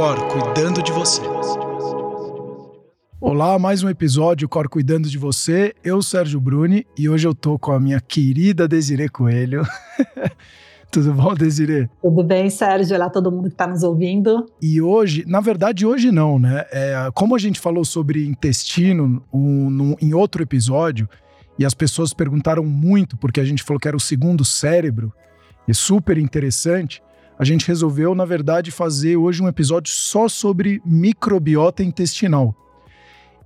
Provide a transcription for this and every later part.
Cor cuidando de você. Olá, mais um episódio Cor Cuidando de Você. Eu, Sérgio Bruni, e hoje eu tô com a minha querida Desirê Coelho. Tudo bom, Desirê? Tudo bem, Sérgio? Olá, todo mundo que está nos ouvindo. E hoje, na verdade, hoje não, né? É, como a gente falou sobre intestino um, em outro episódio, e as pessoas perguntaram muito, porque a gente falou que era o segundo cérebro, e super interessante, a gente resolveu, na verdade, fazer hoje um episódio só sobre microbiota intestinal.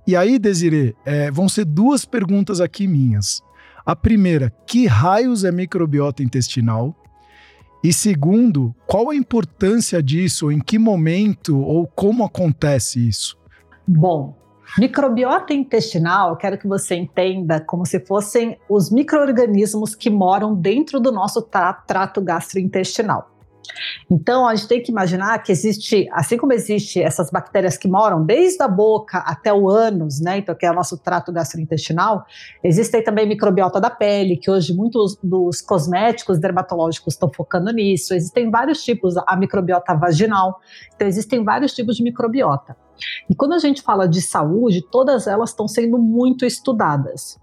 E aí, Desirê, é, vão ser duas perguntas aqui minhas. A primeira, que raios é microbiota intestinal? E segundo, qual a importância disso, em que momento ou como acontece isso? Bom, Microbiota intestinal, quero que você entenda como se fossem os micro-organismos que moram dentro do nosso trato gastrointestinal. Então, a gente tem que imaginar que existe, assim como existe essas bactérias que moram desde a boca até o ânus, né? Então, que é o nosso trato gastrointestinal, existem também microbiota da pele, que hoje muitos dos cosméticos dermatológicos estão focando nisso. Existem vários tipos, a microbiota vaginal. Então, existem vários tipos de microbiota. E quando a gente fala de saúde, todas elas estão sendo muito estudadas.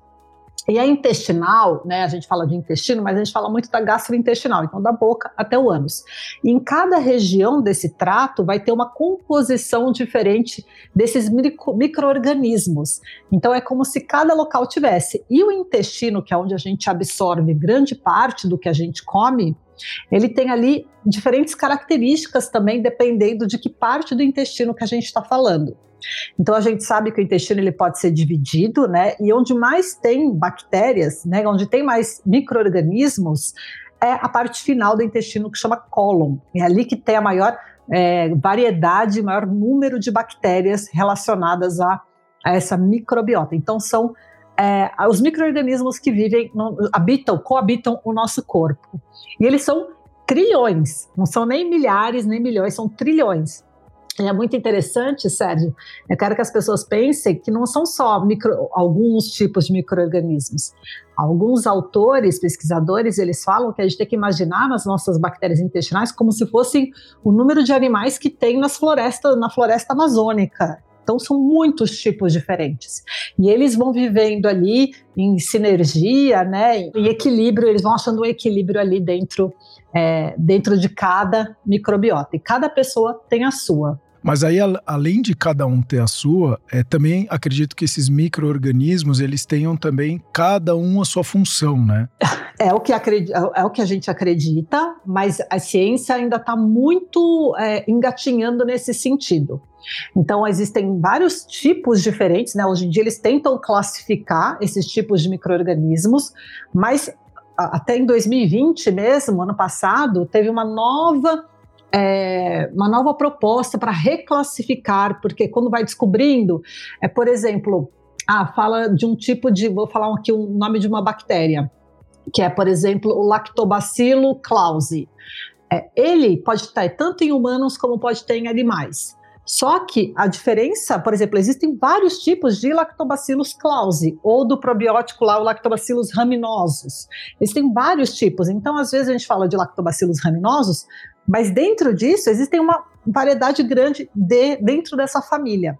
E a intestinal, né, a gente fala de intestino, mas a gente fala muito da gastrointestinal, então da boca até o ânus. E em cada região desse trato vai ter uma composição diferente desses micro-organismos. Então é como se cada local tivesse. E o intestino, que é onde a gente absorve grande parte do que a gente come, ele tem ali diferentes características também, dependendo de que parte do intestino que a gente está falando. Então a gente sabe que o intestino ele pode ser dividido, né? E onde mais tem bactérias, né? Onde tem mais micro-organismos, é a parte final do intestino que chama cólon. É ali que tem a maior é, variedade, maior número de bactérias relacionadas a, a essa microbiota. Então são é, os micro-organismos que vivem, no, habitam, coabitam o nosso corpo. E eles são trilhões, não são nem milhares, nem milhões, são trilhões. É muito interessante, Sérgio. Eu quero que as pessoas pensem que não são só micro, alguns tipos de micro-organismos. Alguns autores, pesquisadores, eles falam que a gente tem que imaginar nas nossas bactérias intestinais como se fossem o número de animais que tem nas florestas, na floresta amazônica. Então são muitos tipos diferentes. E eles vão vivendo ali em sinergia, né, em equilíbrio, eles vão achando um equilíbrio ali dentro, é, dentro de cada microbiota. E cada pessoa tem a sua. Mas aí, além de cada um ter a sua, é, também acredito que esses micro-organismos, eles tenham também cada um a sua função, né? É o que, acredita, é o que a gente acredita, mas a ciência ainda está muito é, engatinhando nesse sentido. Então, existem vários tipos diferentes, né? Hoje em dia, eles tentam classificar esses tipos de micro-organismos, mas até em 2020 mesmo, ano passado, teve uma nova é, uma nova proposta para reclassificar, porque quando vai descobrindo, é por exemplo, ah, fala de um tipo de, vou falar aqui o um nome de uma bactéria, que é, por exemplo, o Lactobacillus clausi. É, ele pode estar tanto em humanos como pode ter em animais. Só que a diferença, por exemplo, existem vários tipos de Lactobacillus clausi, ou do probiótico lá, o Lactobacillus raminosus. Existem vários tipos. Então, às vezes a gente fala de Lactobacillus raminosus, mas dentro disso existem uma variedade grande de, dentro dessa família.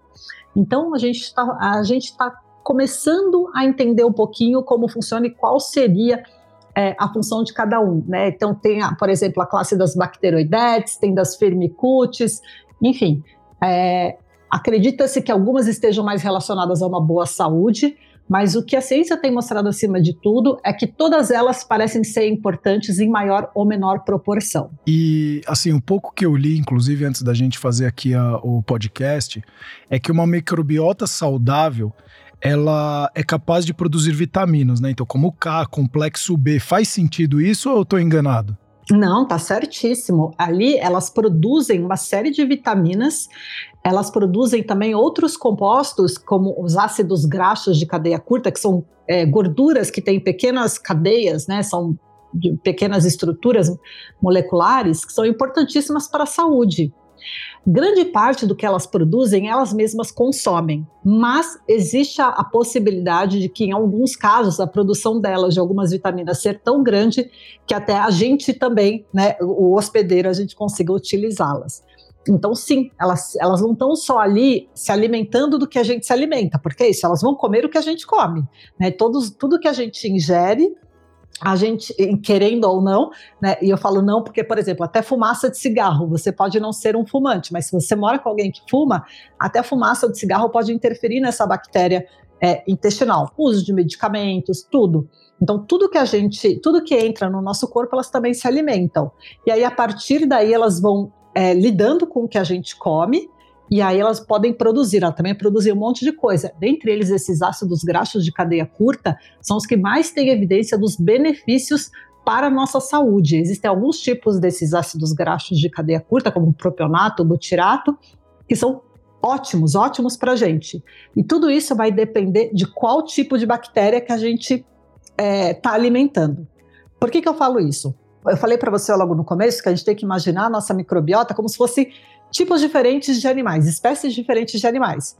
Então, a gente está tá começando a entender um pouquinho como funciona e qual seria é, a função de cada um, né? Então tem, por exemplo, a classe das bacteroidetes, tem das firmicutes, enfim, é, Acredita-se que algumas estejam mais relacionadas a uma boa saúde, mas o que a ciência tem mostrado acima de tudo é que todas elas parecem ser importantes em maior ou menor proporção. E, assim, um pouco que eu li, inclusive, antes da gente fazer aqui a, o podcast, é que uma microbiota saudável ela é capaz de produzir vitaminas, né? Então, como o K, complexo B, faz sentido isso ou eu estou enganado? Não, tá certíssimo. Ali elas produzem uma série de vitaminas, elas produzem também outros compostos, como os ácidos graxos de cadeia curta, que são é, gorduras que têm pequenas cadeias, né? São pequenas estruturas moleculares que são importantíssimas para a saúde. Grande parte do que elas produzem, elas mesmas consomem, mas existe a, a, possibilidade de que, em alguns casos, a produção delas de algumas vitaminas ser tão grande que até a gente também, né, o hospedeiro, a gente consiga utilizá-las. Então, sim, elas, elas não estão só ali se alimentando do que a gente se alimenta, porque é isso, elas vão comer o que a gente come. Né? Todos, tudo que a gente ingere, a gente, querendo ou não, né? E eu falo não porque, por exemplo, até fumaça de cigarro, você pode não ser um fumante, mas se você mora com alguém que fuma, até fumaça de cigarro pode interferir nessa bactéria é, intestinal. Uso de medicamentos, tudo. Então, tudo que a gente, tudo que entra no nosso corpo, elas também se alimentam. E aí, a partir daí, elas vão é, lidando com o que a gente come, e aí elas podem produzir, ela também produzir um monte de coisa. Dentre eles, esses ácidos graxos de cadeia curta são os que mais têm evidência dos benefícios para a nossa saúde. Existem alguns tipos desses ácidos graxos de cadeia curta, como o propionato, o butirato, que são ótimos, ótimos para a gente. E tudo isso vai depender de qual tipo de bactéria que a gente está é, tá alimentando. Por que, que eu falo isso? Eu falei para você logo no começo que a gente tem que imaginar a nossa microbiota como se fosse tipos diferentes de animais, espécies diferentes de animais.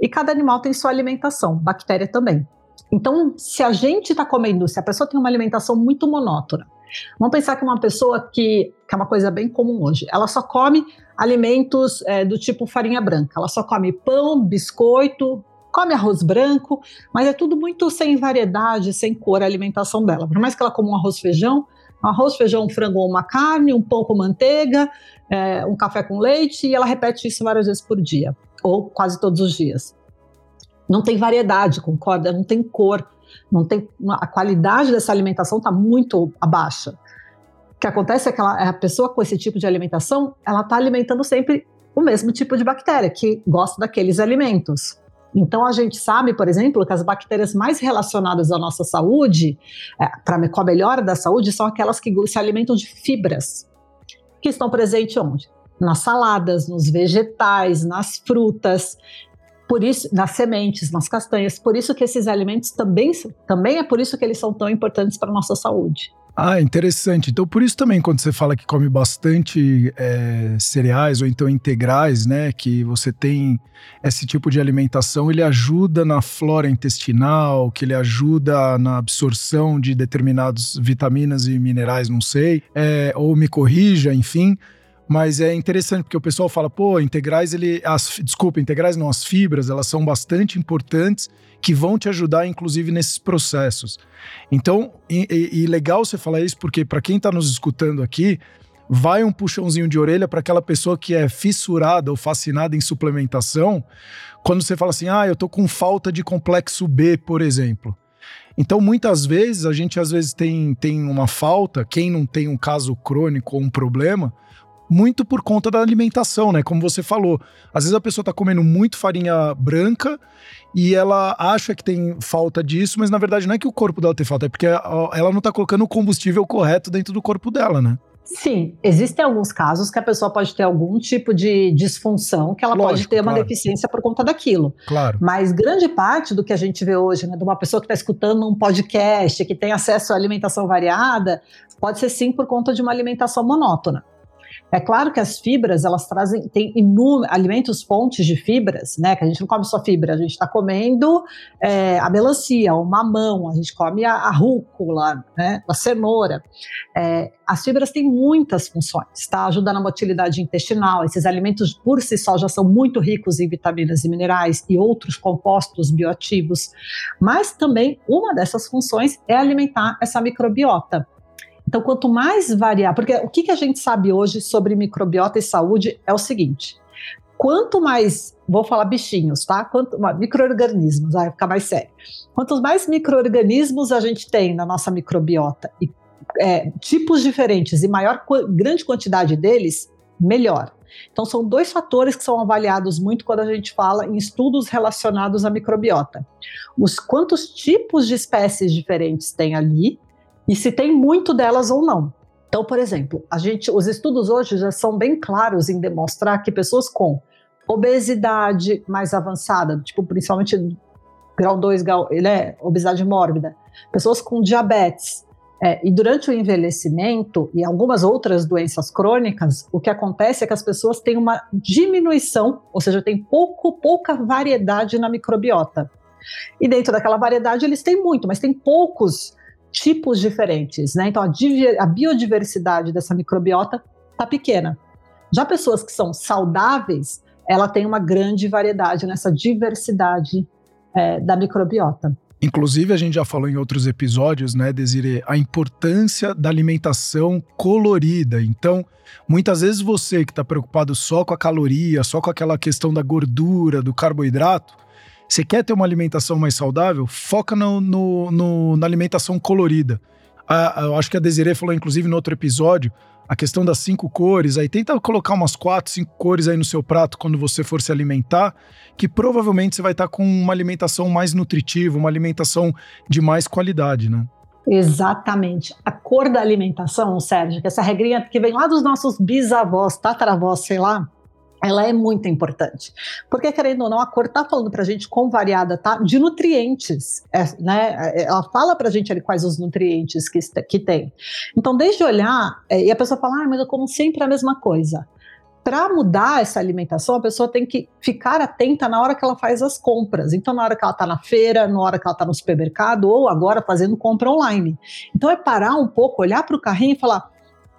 E cada animal tem sua alimentação, bactéria também. Então, se a gente está comendo, se a pessoa tem uma alimentação muito monótona, vamos pensar que uma pessoa que, que é uma coisa bem comum hoje, ela só come alimentos é, do tipo farinha branca, ela só come pão, biscoito, come arroz branco, mas é tudo muito sem variedade, sem cor a alimentação dela. Por mais que ela coma um arroz feijão, arroz, feijão, frango ou uma carne, um pão com manteiga, é, um café com leite, e ela repete isso várias vezes por dia, ou quase todos os dias. Não tem variedade, concorda? Não tem cor, não tem a qualidade dessa alimentação está muito abaixa. O que acontece é que ela, a pessoa com esse tipo de alimentação, ela está alimentando sempre o mesmo tipo de bactéria que gosta daqueles alimentos. Então, a gente sabe, por exemplo, que as bactérias mais relacionadas à nossa saúde, é, pra, com a melhora da saúde, são aquelas que se alimentam de fibras, que estão presentes onde? Nas saladas, nos vegetais, nas frutas, por isso, nas sementes, nas castanhas. Por isso que esses alimentos também, também é por isso que eles são tão importantes para a nossa saúde. Ah, interessante. Então, por isso também, quando você fala que come bastante é, cereais ou então integrais, né, que você tem esse tipo de alimentação, ele ajuda na flora intestinal, que ele ajuda na absorção de determinadas vitaminas e minerais, não sei, é, ou me corrija, enfim. Mas é interessante porque o pessoal fala, pô, integrais, ele. As, desculpa, integrais não, as fibras, elas são bastante importantes que vão te ajudar, inclusive, nesses processos. Então, e, e legal você falar isso, porque para quem está nos escutando aqui, vai um puxãozinho de orelha para aquela pessoa que é fissurada ou fascinada em suplementação, quando você fala assim, ah, eu tô com falta de complexo B, por exemplo. Então, muitas vezes, a gente às vezes tem, tem uma falta, quem não tem um caso crônico ou um problema, muito por conta da alimentação, né? Como você falou. Às vezes a pessoa tá comendo muito farinha branca e ela acha que tem falta disso, mas na verdade não é que o corpo dela tem falta, é porque ela não tá colocando o combustível correto dentro do corpo dela, né? Sim, existem alguns casos que a pessoa pode ter algum tipo de disfunção, que ela Lógico, pode ter uma claro. deficiência por conta daquilo. Claro. Mas grande parte do que a gente vê hoje, né, de uma pessoa que está escutando um podcast, que tem acesso à alimentação variada, pode ser sim por conta de uma alimentação monótona. É claro que as fibras, elas trazem, tem inúmeros alimentos fontes de fibras, né? Que a gente não come só fibra, a gente está comendo é, a melancia, o mamão, a gente come a, a rúcula, né? A cenoura. É, as fibras têm muitas funções, tá? Ajuda na motilidade intestinal. Esses alimentos por si só já são muito ricos em vitaminas e minerais e outros compostos bioativos. Mas também uma dessas funções é alimentar essa microbiota. Então, quanto mais variar, porque o que, que a gente sabe hoje sobre microbiota e saúde é o seguinte: quanto mais, vou falar bichinhos, tá? Quanto microorganismos, vai ficar mais sério. Quantos mais microorganismos a gente tem na nossa microbiota e é, tipos diferentes e maior grande quantidade deles, melhor. Então, são dois fatores que são avaliados muito quando a gente fala em estudos relacionados à microbiota. Os quantos tipos de espécies diferentes tem ali e se tem muito delas ou não. Então, por exemplo, a gente, os estudos hoje já são bem claros em demonstrar que pessoas com obesidade mais avançada, tipo principalmente grau 2, grau, né, obesidade mórbida, pessoas com diabetes, é, e durante o envelhecimento e algumas outras doenças crônicas, o que acontece é que as pessoas têm uma diminuição, ou seja, tem pouco, pouca variedade na microbiota. E dentro daquela variedade eles têm muito, mas tem poucos tipos diferentes, né? Então a, a biodiversidade dessa microbiota está pequena. Já pessoas que são saudáveis, ela tem uma grande variedade nessa diversidade é, da microbiota. Inclusive, a gente já falou em outros episódios, né, Desiree, a importância da alimentação colorida. Então, muitas vezes você que está preocupado só com a caloria, só com aquela questão da gordura, do carboidrato, você quer ter uma alimentação mais saudável? Foca no, no, no na alimentação colorida. Ah, eu acho que a Desiree falou, inclusive, no outro episódio, a questão das cinco cores, aí tenta colocar umas quatro, cinco cores aí no seu prato quando você for se alimentar, que provavelmente você vai estar com uma alimentação mais nutritiva, uma alimentação de mais qualidade, né? Exatamente. A cor da alimentação, Sérgio, que essa regrinha que vem lá dos nossos bisavós, tataravós, sei lá, ela é muito importante. Porque, querendo ou não, a cor está falando para a gente com variada, tá? De nutrientes, é, né? Ela fala para a gente ali quais os nutrientes que, que tem. Então, desde olhar, é, e a pessoa fala, ah, mas eu como sempre a mesma coisa. Para mudar essa alimentação, a pessoa tem que ficar atenta na hora que ela faz as compras. Então, na hora que ela está na feira, na hora que ela está no supermercado, ou agora fazendo compra online. Então, é parar um pouco, olhar para o carrinho e falar: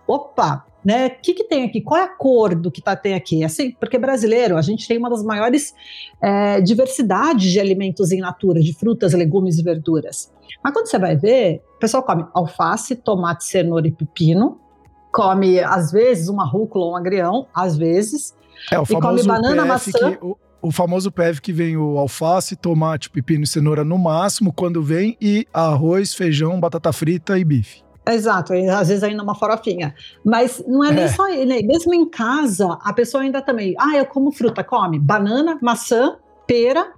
opa, né? O que, que tem aqui? Qual é a cor do que tá, tem aqui? Assim, porque brasileiro, a gente tem uma das maiores é, diversidades de alimentos em natura, de frutas, legumes e verduras. Mas quando você vai ver, o pessoal come alface, tomate, cenoura e pepino, come, às vezes, uma rúcula ou um agrião, às vezes, é, o e come banana, PF maçã. Que, o, o famoso PF que vem o alface, tomate, pepino e cenoura no máximo, quando vem, e arroz, feijão, batata frita e bife. Exato, às vezes ainda uma farofinha. Mas não é nem é. só ele, mesmo em casa, a pessoa ainda também, ah, eu como fruta, come banana, maçã, pera,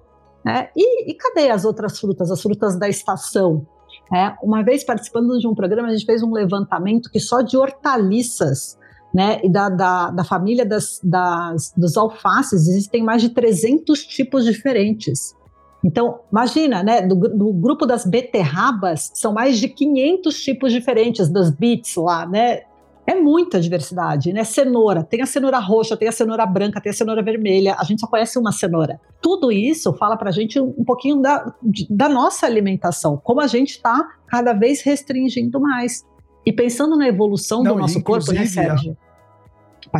né? E, e cadê as outras frutas, as frutas da estação? É, uma vez participando de um programa, a gente fez um levantamento que só de hortaliças, né, e da, da, da família das, das, dos alfaces, existem mais de 300 tipos diferentes. Então, imagina, né, do, do, grupo das beterrabas, são mais de 500 tipos diferentes das beets lá, né? É muita diversidade, né? Cenoura, tem a cenoura roxa, tem a cenoura branca, tem a cenoura vermelha, a gente só conhece uma cenoura. Tudo isso fala pra gente um pouquinho da, da nossa alimentação, como a gente está cada vez restringindo mais. E pensando na evolução Não, do nosso corpo, né, Sérgio? Pode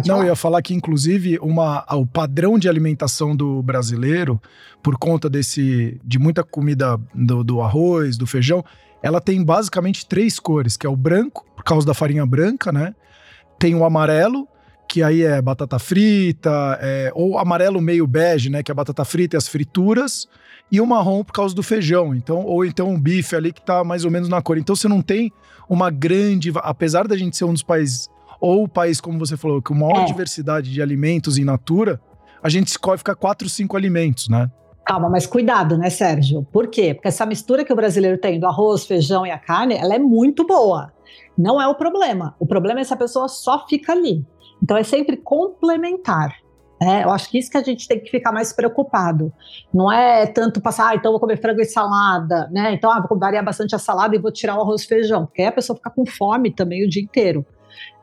Não, eu ia falar que, inclusive, uma, o padrão de alimentação do brasileiro, por conta desse de muita comida do, do arroz, do feijão, ela tem basicamente três cores, que é o branco, por causa da farinha branca, né? Tem o amarelo, que aí é batata frita, é, ou amarelo meio bege, né? Que é a batata frita e as frituras, e o marrom por causa do feijão. Então, ou então um bife ali que tá mais ou menos na cor. Então você não tem uma grande. Apesar da gente ser um dos países ou o país, como você falou, com maior é. diversidade de alimentos em natura, a gente escolhe ficar quatro, cinco alimentos, né? Calma, mas cuidado, né, Sérgio? Por quê? Porque essa mistura que o brasileiro tem do arroz, feijão e a carne, ela é muito boa. Não é o problema. O problema é se a pessoa só fica ali. Então é sempre complementar. É, eu acho que isso que a gente tem que ficar mais preocupado. Não é tanto passar, ah, então vou comer frango e salada, né? Então, ah, vou variar bastante a salada e vou tirar o arroz e feijão. Porque aí a pessoa fica com fome também o dia inteiro.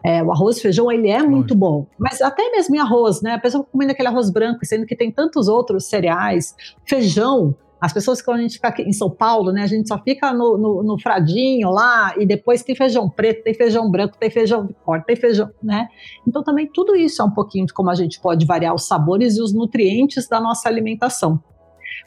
É, o arroz e feijão, ele é muito bom. Mas até mesmo em arroz, né? A pessoa comendo aquele arroz branco, sendo que tem tantos outros cereais. Feijão, as pessoas que a gente fica aqui em São Paulo, né? A gente só fica no, no, no, fradinho lá e depois tem feijão preto, tem feijão branco, tem feijão de corte, tem feijão, né? Então também tudo isso é um pouquinho de como a gente pode variar os sabores e os nutrientes da nossa alimentação.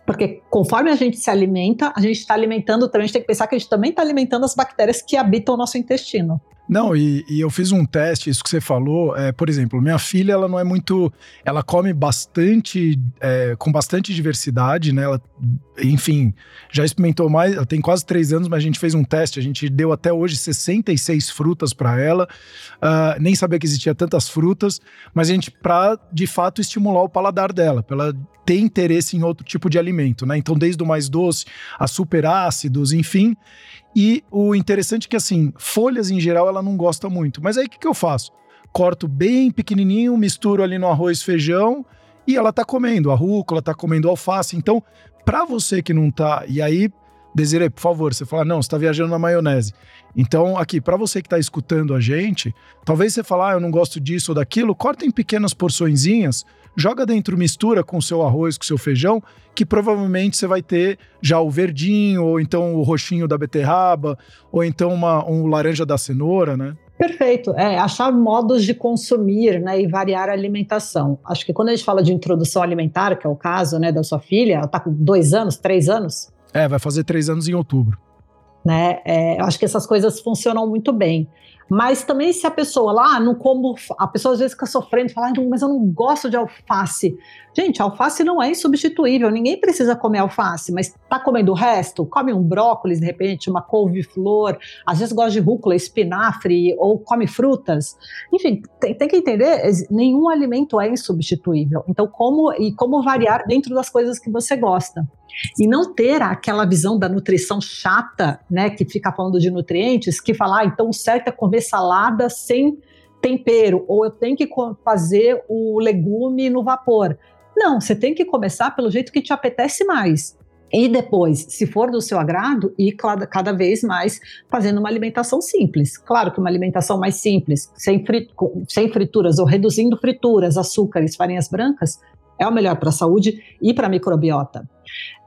Porque conforme a gente se alimenta, a gente está alimentando também, a gente tem que pensar que a gente também está alimentando as bactérias que habitam o nosso intestino. Não, e, e, eu fiz um teste, isso que você falou, é, por exemplo, minha filha, ela não é muito, ela come bastante, é, com bastante diversidade, né, ela, enfim, já experimentou mais, ela tem quase três anos, mas a gente fez um teste, a gente deu até hoje 66 frutas para ela, uh, nem sabia que existia tantas frutas, mas a gente, para de fato estimular o paladar dela, para ela ter interesse em outro tipo de alimento, né, então desde o mais doce a super ácidos, enfim, e o interessante é que, assim, folhas em geral ela não gosta muito. Mas aí o que, que eu faço? Corto bem pequenininho, misturo ali no arroz feijão e ela tá comendo a rúcula, tá comendo alface. Então, para você que não tá. E aí, Desiree, por favor, você fala, não, você tá viajando na maionese. Então, aqui, para você que tá escutando a gente, talvez você fale, ah, eu não gosto disso ou daquilo, corta em pequenas porçõezinhas joga dentro, mistura com o seu arroz, com o seu feijão, que provavelmente você vai ter já o verdinho, ou então o roxinho da beterraba, ou então uma, um laranja da cenoura, né? Perfeito. É, achar modos de consumir né, e variar a alimentação. Acho que quando a gente fala de introdução alimentar, que é o caso né, da sua filha, ela está com dois anos, três anos? É, vai fazer três anos em outubro. Né? É, eu acho que essas coisas funcionam muito bem. Mas também se a pessoa lá não como, a pessoa às vezes fica sofrendo, fala, mas eu não gosto de alface. Gente, alface não é insubstituível, ninguém precisa comer alface, mas tá comendo o resto? Come um brócolis, de repente, uma couve-flor, às vezes gosta de rúcula, espinafre, ou come frutas. Enfim, tem, tem, que entender, nenhum alimento é insubstituível. Então, como e como variar dentro das coisas que você gosta. E não ter aquela visão da nutrição chata, né, que fica falando de nutrientes, que fala, ah, então o certo é comer salada sem tempero, ou eu tenho que fazer o legume no vapor. Não, você tem que começar pelo jeito que te apetece mais. E depois, se for do seu agrado, ir cada vez mais fazendo uma alimentação simples. Claro que uma alimentação mais simples, sem, sem frituras ou reduzindo frituras, açúcares, farinhas brancas, é o melhor para a saúde e para a microbiota.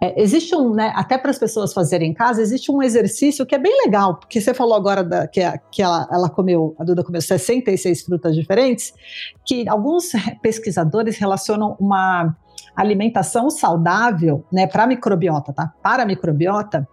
É, existe um, né, até para as pessoas fazerem em casa, existe um exercício que é bem legal, porque você falou agora da, que, a, que ela, ela comeu, a Duda comeu 66 frutas diferentes, que alguns pesquisadores relacionam uma alimentação saudável, né, para microbiota, tá? Para microbiota,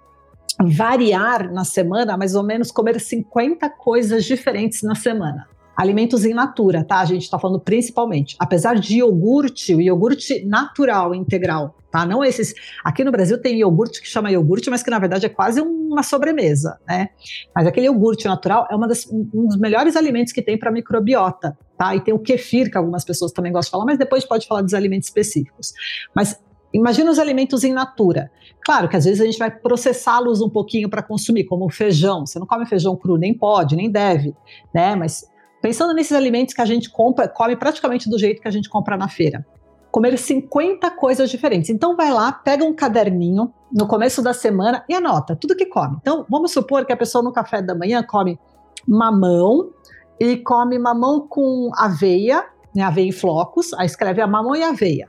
variar na semana, mais ou menos comer 50 coisas diferentes na semana. Alimentos in natura, tá? A gente está falando principalmente. Apesar de iogurte, o iogurte natural, integral, tá? Não esses. Aqui no Brasil tem iogurte que chama iogurte, mas que na verdade é quase uma sobremesa, né? Mas aquele iogurte natural é das, um dos melhores alimentos que tem para microbiota, tá? E tem o kefir, que algumas pessoas também gostam de falar, mas depois pode falar dos alimentos específicos. Mas Imagina os alimentos in natura. Claro que às vezes a gente vai processá-los um pouquinho para consumir, como o feijão. Você não come feijão cru, nem pode, nem deve, né? Mas Pensando nesses alimentos que a gente compra, come praticamente do jeito que a gente compra na feira. Comer 50 coisas diferentes. Então vai lá, pega um caderninho no começo da semana e anota tudo que come. Então vamos supor que a pessoa no café da manhã come mamão e come mamão com aveia, né, aveia em flocos, aí escreve a mamão e aveia.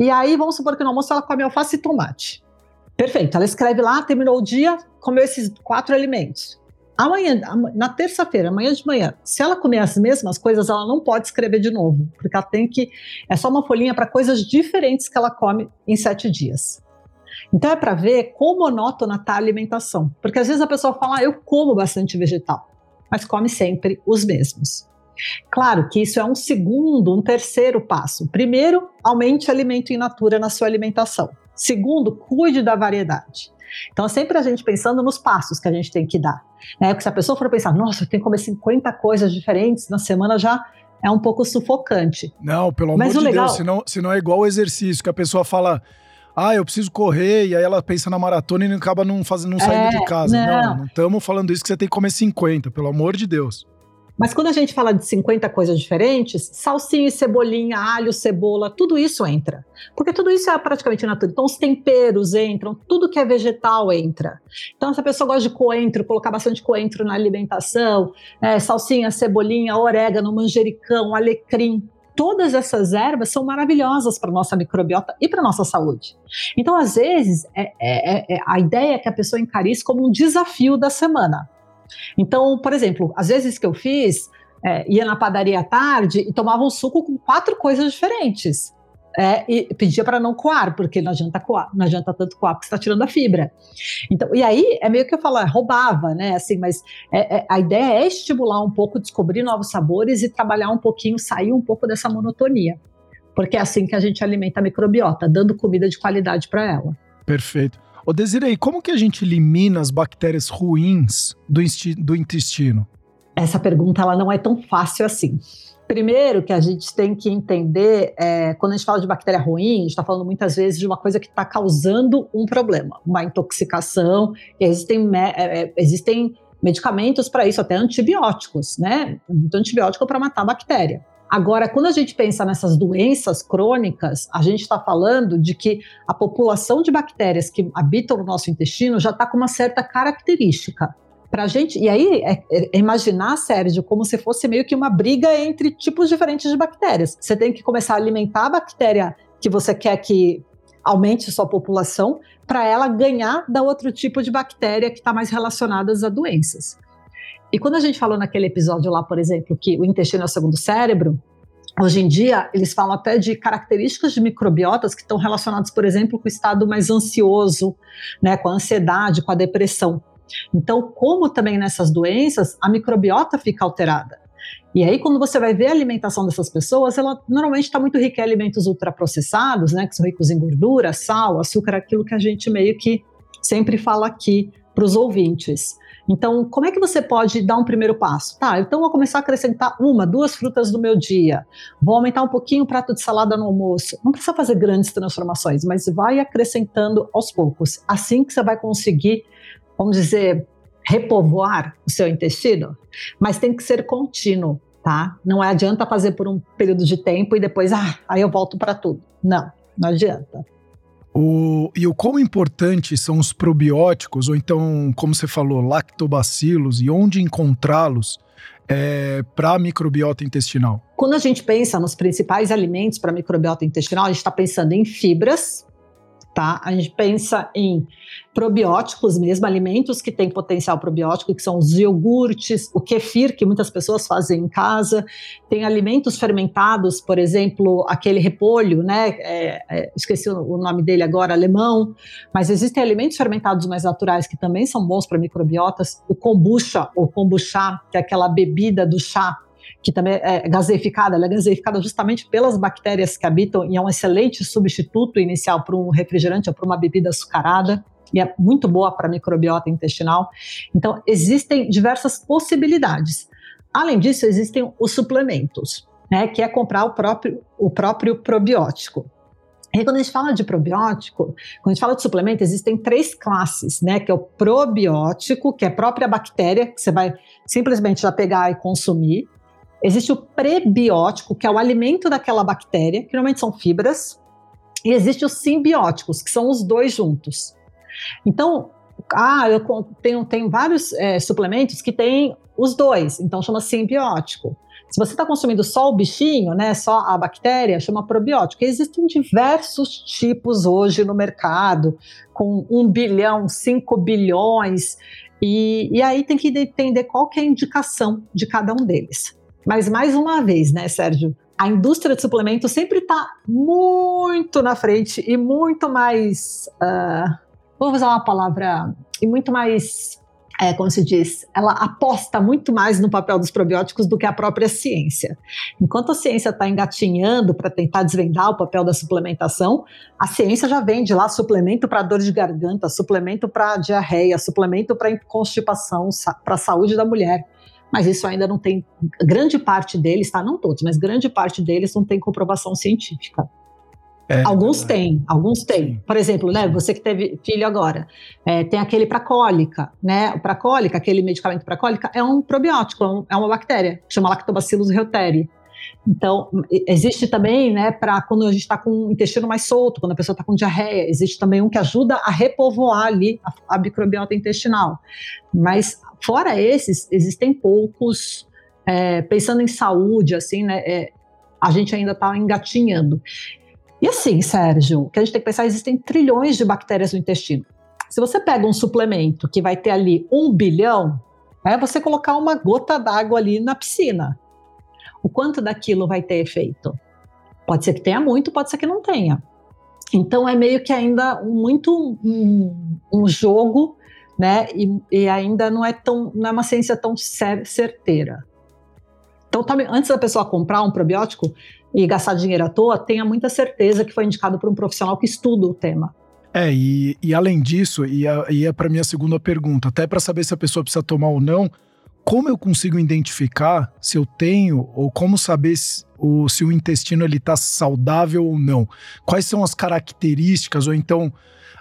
E aí vamos supor que no almoço ela come alface e tomate. Perfeito, ela escreve lá, terminou o dia, comeu esses quatro alimentos. Amanhã, na terça-feira, amanhã de manhã, se ela comer as mesmas coisas, ela não pode escrever de novo, porque ela tem que. É só uma folhinha para coisas diferentes que ela come em sete dias. Então é para ver como monótona está a alimentação. Porque às vezes a pessoa fala, ah, eu como bastante vegetal, mas come sempre os mesmos. Claro que isso é um segundo, um terceiro passo. Primeiro, aumente alimento in natura na sua alimentação. Segundo, cuide da variedade. Então, é sempre a gente pensando nos passos que a gente tem que dar. Né? Porque se a pessoa for pensar, nossa, eu tenho que comer 50 coisas diferentes na semana, já é um pouco sufocante. Não, pelo amor Mas de legal... Deus, senão, senão é igual o exercício, que a pessoa fala, ah, eu preciso correr, e aí ela pensa na maratona e acaba não, fazendo, não saindo é, de casa. Não, não estamos falando isso que você tem que comer 50, pelo amor de Deus. Mas quando a gente fala de 50 coisas diferentes, salsinha, cebolinha, alho, cebola, tudo isso entra. Porque tudo isso é praticamente natural. Então, os temperos entram, tudo que é vegetal entra. Então, se a pessoa gosta de coentro, colocar bastante coentro na alimentação, é, salsinha, cebolinha, orégano, manjericão, alecrim, todas essas ervas são maravilhosas para nossa microbiota e para nossa saúde. Então, às vezes, é, é, é, a ideia é que a pessoa encare isso como um desafio da semana. Então, por exemplo, às vezes que eu fiz, é, ia na padaria à tarde e tomava um suco com quatro coisas diferentes. É, e pedia para não coar, porque não adianta coar, não adianta tanto coar, porque está tirando a fibra. Então, e aí é meio que eu falo, é, roubava, né? Assim, mas é, é, a ideia é estimular um pouco, descobrir novos sabores e trabalhar um pouquinho, sair um pouco dessa monotonia. Porque é assim que a gente alimenta a microbiota, dando comida de qualidade para ela. Perfeito. Ô Desirei, como que a gente elimina as bactérias ruins do, do intestino? Essa pergunta ela não é tão fácil assim. Primeiro que a gente tem que entender, é, quando a gente fala de bactéria ruim, a gente está falando muitas vezes de uma coisa que está causando um problema, uma intoxicação. existem, é, é, existem medicamentos para isso, até antibióticos, né? Muito antibiótico para matar a bactéria. Agora, quando a gente pensa nessas doenças crônicas, a gente está falando de que a população de bactérias que habitam no nosso intestino já está com uma certa característica. Pra gente, e aí é, é imaginar, Sérgio, como se fosse meio que uma briga entre tipos diferentes de bactérias. Você tem que começar a alimentar a bactéria que você quer que aumente sua população para ela ganhar da outro tipo de bactéria que está mais relacionadas a doenças. E quando a gente falou naquele episódio lá, por exemplo, que o intestino é o segundo cérebro, Hoje em dia, eles falam até de características de microbiotas que estão relacionadas, por exemplo, com o estado mais ansioso, né, com a ansiedade, com a depressão. Então, como também nessas doenças, a microbiota fica alterada. E aí, quando você vai ver a alimentação dessas pessoas, ela normalmente está muito rica em alimentos ultraprocessados, né, que são ricos em gordura, sal, açúcar, aquilo que a gente meio que sempre fala aqui para os ouvintes. Então, como é que você pode dar um primeiro passo? Tá, então vou começar a acrescentar uma, duas frutas no meu dia. Vou aumentar um pouquinho o prato de salada no almoço. Não precisa fazer grandes transformações, mas vai acrescentando aos poucos. Assim que você vai conseguir, vamos dizer, repovoar o seu intestino, mas tem que ser contínuo, tá? Não adianta fazer por um período de tempo e depois, ah, aí eu volto para tudo. Não, não adianta. O, e o quão importantes são os probióticos, ou então, como você falou, lactobacilos, e onde encontrá-los é, para a microbiota intestinal? Quando a gente pensa nos principais alimentos para microbiota intestinal, a gente está pensando em fibras, tá? A gente pensa em probióticos mesmo, alimentos que têm potencial probiótico, que são os iogurtes, o kefir, que muitas pessoas fazem em casa. Tem alimentos fermentados, por exemplo, aquele repolho, né? É, é, esqueci o nome dele agora, alemão. Mas existem alimentos fermentados mais naturais que também são bons para microbiotas. O kombucha, ou kombucha, que é aquela bebida do chá que também é gaseificada, ela é gaseificada justamente pelas bactérias que habitam e é um excelente substituto inicial para um refrigerante ou para uma bebida açucarada e é muito boa para a microbiota intestinal. Então, existem diversas possibilidades. Além disso, existem os suplementos, né, que é comprar o próprio, o próprio probiótico. E quando a gente fala de probiótico, quando a gente fala de suplemento, existem três classes, né? Que é o probiótico, que é a própria bactéria, que você vai simplesmente já pegar e consumir. Existe o prebiótico, que é o alimento daquela bactéria, que normalmente são fibras, e existe os simbióticos, que são os dois juntos. Então, ah, eu tenho, tenho vários é, suplementos que têm os dois, então chama simbiótico. Se você está consumindo só o bichinho, né, só a bactéria, chama probiótico. E existem diversos tipos hoje no mercado, com um bilhão, cinco bilhões, e, e aí tem que entender qual que é a indicação de cada um deles. Mas mais uma vez, né, Sérgio? A indústria de suplemento sempre está muito na frente e muito mais. Uh, vou usar uma palavra. E muito mais. É, como se diz, ela aposta muito mais no papel dos probióticos do que a própria ciência. Enquanto a ciência está engatinhando para tentar desvendar o papel da suplementação, a ciência já vende lá suplemento para dor de garganta, suplemento para diarreia, suplemento para constipação, para a saúde da mulher mas isso ainda não tem. Grande parte deles, tá? Não todos, mas grande parte deles não tem comprovação científica. É, alguns é. têm, alguns têm. Por exemplo, né, você que teve filho agora, é, tem aquele para cólica, né? Para cólica, aquele medicamento para cólica é um probiótico, é, é uma bactéria, chama Lactobacillus reuteri. Então, existe também, né, para quando a gente está com o intestino mais solto, quando a pessoa está com diarreia, existe também um que ajuda a repovoar ali a, a microbiota intestinal. Mas, fora esses, existem poucos, é, pensando em saúde, assim, né, é, a gente ainda está engatinhando. E assim, Sérgio, o que a gente tem que pensar, existem trilhões de bactérias no intestino. Se você pega um suplemento que vai ter ali um bilhão, é você colocar uma gota d'água ali na piscina o quanto daquilo vai ter efeito. Pode ser que tenha muito, pode ser que não tenha. Então é meio que ainda muito um, um jogo, né? E, e, ainda não é tão, não é uma ciência tão certeira. Então, antes da pessoa comprar um probiótico e gastar dinheiro à toa, tenha muita certeza que foi indicado por um profissional que estuda o tema. É, e, e além disso, e é para minha segunda pergunta, até para saber se a pessoa precisa tomar ou não, como eu consigo identificar se eu tenho ou como saber se o, se o intestino ele está saudável ou não? Quais são as características ou então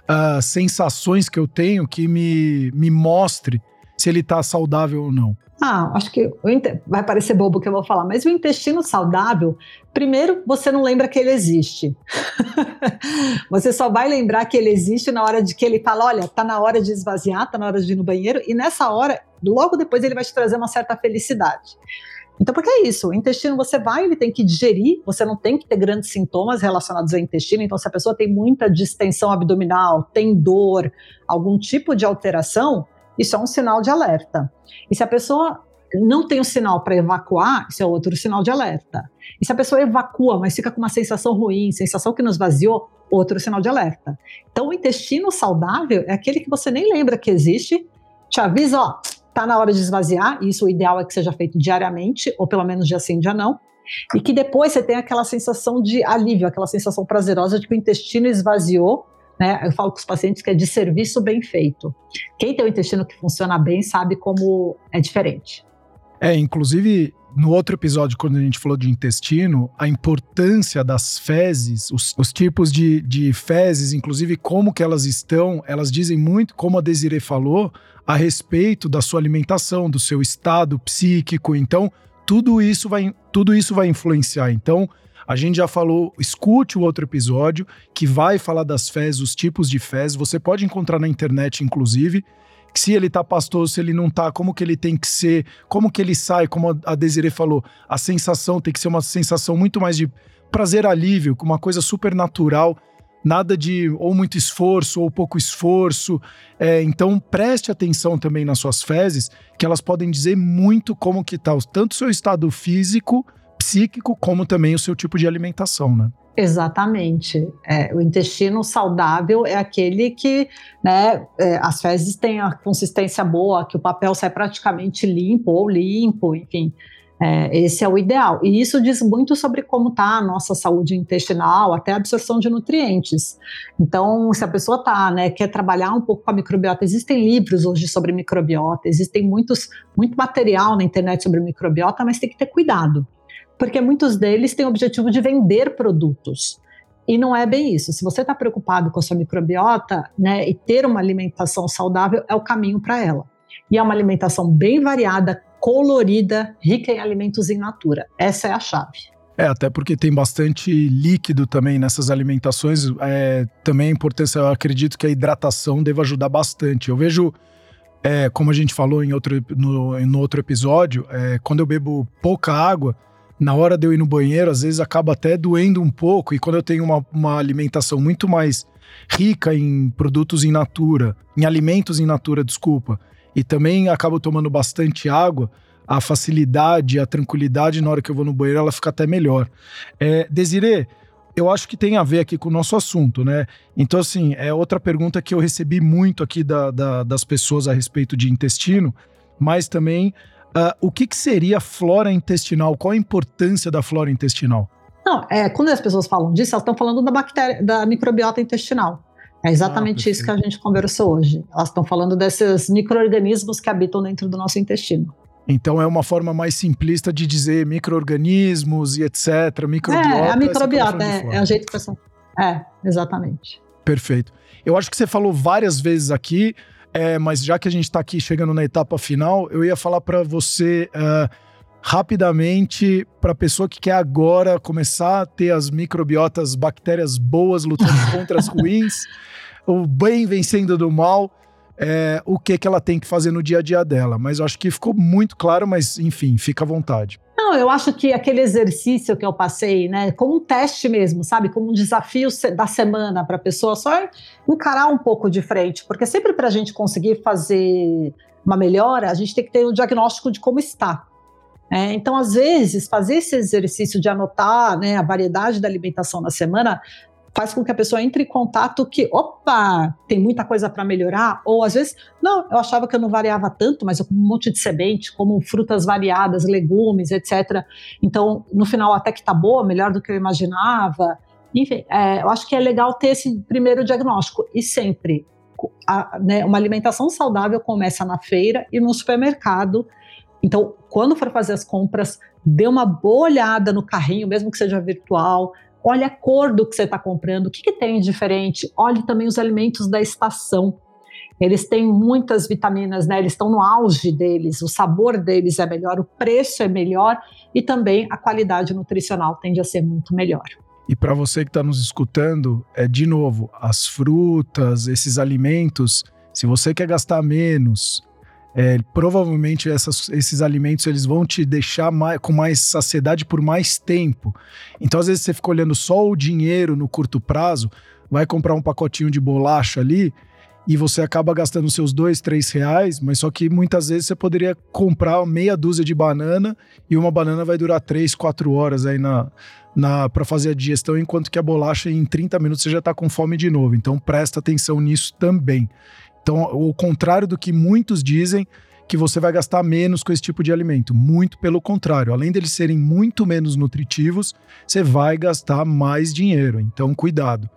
uh, sensações que eu tenho que me, me mostre se ele está saudável ou não? Ah, acho que vai parecer bobo o que eu vou falar, mas o intestino saudável, primeiro, você não lembra que ele existe. você só vai lembrar que ele existe na hora de que ele fala: olha, tá na hora de esvaziar, tá na hora de ir no banheiro, e nessa hora, logo depois, ele vai te trazer uma certa felicidade. Então, porque é isso, o intestino você vai, ele tem que digerir, você não tem que ter grandes sintomas relacionados ao intestino. Então, se a pessoa tem muita distensão abdominal, tem dor, algum tipo de alteração, isso é um sinal de alerta. E se a pessoa não tem o sinal para evacuar, isso é outro sinal de alerta. E se a pessoa evacua, mas fica com uma sensação ruim, sensação que nos vaziou, outro sinal de alerta. Então, o intestino saudável é aquele que você nem lembra que existe, te avisa, ó, tá na hora de esvaziar, e isso o ideal é que seja feito diariamente, ou pelo menos dia sim, dia não, e que depois você tem aquela sensação de alívio, aquela sensação prazerosa de que o intestino esvaziou, né? Eu falo com os pacientes que é de serviço bem feito. Quem tem o intestino que funciona bem sabe como é diferente. É, inclusive no outro episódio, quando a gente falou de intestino, a importância das fezes, os, os, tipos de, de fezes, inclusive como que elas estão, elas dizem muito, como a Desiree falou, a respeito da sua alimentação, do seu estado psíquico. Então, tudo isso vai, tudo isso vai influenciar. Então, a gente já falou, escute o outro episódio que vai falar das fezes, os tipos de fezes. Você pode encontrar na internet, inclusive se ele tá pastoso, se ele não tá, como que ele tem que ser, como que ele sai, como a Desiree falou, a sensação tem que ser uma sensação muito mais de prazer, alívio, uma coisa super natural, nada de ou muito esforço ou pouco esforço. É, então preste atenção também nas suas fezes, que elas podem dizer muito como que tá tanto seu estado físico, psíquico, como também o seu tipo de alimentação, né? Exatamente. É, o intestino saudável é aquele que né, é, as fezes têm a consistência boa, que o papel sai praticamente limpo ou limpo, enfim. É, esse é o ideal. E isso diz muito sobre como está a nossa saúde intestinal, até a absorção de nutrientes. Então, se a pessoa tá, né, quer trabalhar um pouco com a microbiota, existem livros hoje sobre microbiota, existem muitos, muito material na internet sobre microbiota, mas tem que ter cuidado porque muitos deles têm o objetivo de vender produtos. E não é bem isso. Se você está preocupado com a sua microbiota, né, e ter uma alimentação saudável é o caminho para ela. E é uma alimentação bem variada, colorida, rica em alimentos in natura. Essa é a chave. É, até porque tem bastante líquido também nessas alimentações. É, também a importância, eu acredito que a hidratação deve ajudar bastante. Eu vejo, é, como a gente falou em outro, no, no outro episódio, é, quando eu bebo pouca água, na hora de eu ir no banheiro, às vezes acaba até doendo um pouco. E quando eu tenho uma, uma alimentação muito mais rica em produtos in natura, em alimentos in natura, desculpa, e também acabo tomando bastante água, a facilidade, a tranquilidade na hora que eu vou no banheiro, ela fica até melhor. É, eu acho que tem a ver aqui com o nosso assunto, né? Então, assim, é outra pergunta que eu recebi muito aqui da, da, das pessoas a respeito de intestino, mas também Uh, o que, que seria flora intestinal? Qual a importância da flora intestinal? Não, é, quando as pessoas falam disso, elas estão falando da bactéria, da microbiota intestinal. É exatamente ah, isso que a gente conversou hoje. Elas estão falando desses micro-organismos que habitam dentro do nosso intestino. Então é uma forma mais simplista de dizer micro-organismos e etc. Microbiota. É, a microbiota é, é o jeito que você. É, exatamente. Perfeito. Eu acho que você falou várias vezes aqui é, mas já que a gente está aqui chegando na etapa final, eu ia falar para você uh, rapidamente, para a pessoa que quer agora começar a ter as microbiotas, bactérias boas lutando contra as ruins, o bem vencendo do mal, é, o que, que ela tem que fazer no dia a dia dela. Mas eu acho que ficou muito claro, mas enfim, fica à vontade. Não, eu acho que aquele exercício que eu passei, né, como um teste mesmo, sabe, como um desafio da semana para a pessoa só encarar um pouco de frente, porque sempre para a gente conseguir fazer uma melhora, a gente tem que ter um diagnóstico de como está. É, então, às vezes, fazer esse exercício de anotar né, a variedade da alimentação na semana faz com que a pessoa entre em contato que, opa, tem muita coisa para melhorar, ou às vezes, não, eu achava que eu não variava tanto, mas eu como um monte de semente, como frutas variadas, legumes, etc. Então, no final, até que tá boa, melhor do que eu imaginava. Enfim, é, eu acho que é legal ter esse primeiro diagnóstico. E sempre, a, né, uma alimentação saudável começa na feira e no supermercado. Então, quando for fazer as compras, dê uma boa olhada no carrinho, mesmo que seja virtual, olhe a cor do que você está comprando, o que, que tem de diferente, olhe também os alimentos da estação. Eles têm muitas vitaminas, né? Eles estão no auge deles, o sabor deles é melhor, o preço é melhor e também a qualidade nutricional tende a ser muito melhor. E para você que está nos escutando, é de novo, as frutas, esses alimentos, se você quer gastar menos, é, provavelmente essas, esses alimentos eles vão te deixar mais, com mais saciedade por mais tempo. Então, às vezes, você fica olhando só o dinheiro no curto prazo, vai comprar um pacotinho de bolacha ali e você acaba gastando seus dois, três reais, mas só que muitas vezes você poderia comprar meia dúzia de banana e uma banana vai durar três, quatro horas aí na, na para fazer a digestão, enquanto que a bolacha em 30 minutos você já está com fome de novo. Então presta atenção nisso também. Então, o contrário do que muitos dizem, que você vai gastar menos com esse tipo de alimento. Muito pelo contrário, além deles serem muito menos nutritivos, você vai gastar mais dinheiro. Então, cuidado.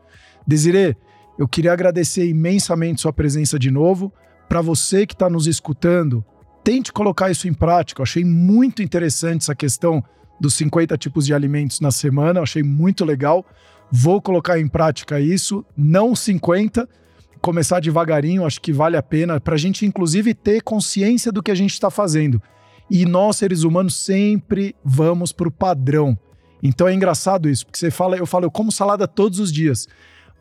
Desirê, eu queria agradecer imensamente sua presença de novo. Para você que está nos escutando, tente colocar isso em prática. Eu achei muito interessante essa questão dos 50 tipos de alimentos na semana, eu achei muito legal. Vou colocar em prática isso, não 50, começar devagarinho, acho que vale a pena, para a gente, inclusive, ter consciência do que a gente está fazendo. E nós, seres humanos, sempre vamos para o padrão. Então é engraçado isso, porque você fala, eu falo, eu como salada todos os dias.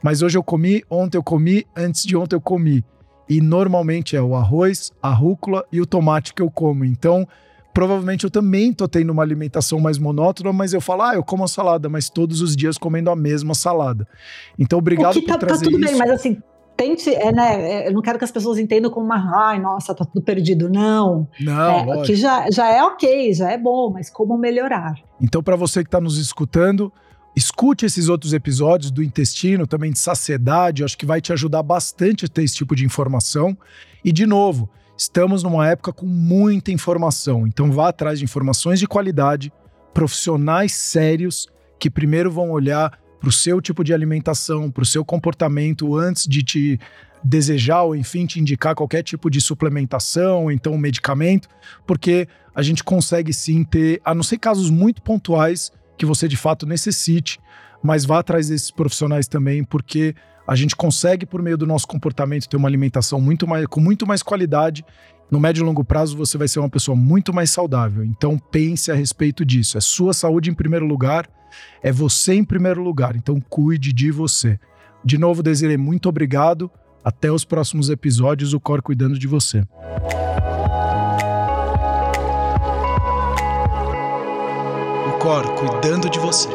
Mas hoje eu comi, ontem eu comi, antes de ontem eu comi. E normalmente é o arroz, a rúcula e o tomate que eu como. Então, provavelmente eu também tô tendo uma alimentação mais monótona, mas eu falo, ah, eu como a salada, mas todos os dias comendo a mesma salada. Então, obrigado por tá, trazer tá tudo isso. bem, mas assim, tente, é, né, é, eu não quero que as pessoas entendam como uma, ai, nossa, tá tudo perdido. Não. Não, é, que já, já é ok, já é bom, mas como melhorar? Então, para você que está nos escutando, Escute esses outros episódios do intestino, também de saciedade, acho que vai te ajudar bastante a ter esse tipo de informação. E, de novo, estamos numa época com muita informação, então vá atrás de informações de qualidade, profissionais sérios que primeiro vão olhar para o seu tipo de alimentação, para o seu comportamento antes de te desejar ou, enfim, te indicar qualquer tipo de suplementação, ou então medicamento, porque a gente consegue sim ter, a não ser casos muito pontuais, que você de fato necessite, mas vá atrás desses profissionais também, porque a gente consegue, por meio do nosso comportamento, ter uma alimentação muito mais, com muito mais qualidade. No médio e longo prazo, você vai ser uma pessoa muito mais saudável. Então, pense a respeito disso. É sua saúde em primeiro lugar, é você em primeiro lugar. Então, cuide de você. De novo, Desiree, muito obrigado. Até os próximos episódios, o Cor cuidando de você. Cor cuidando de você.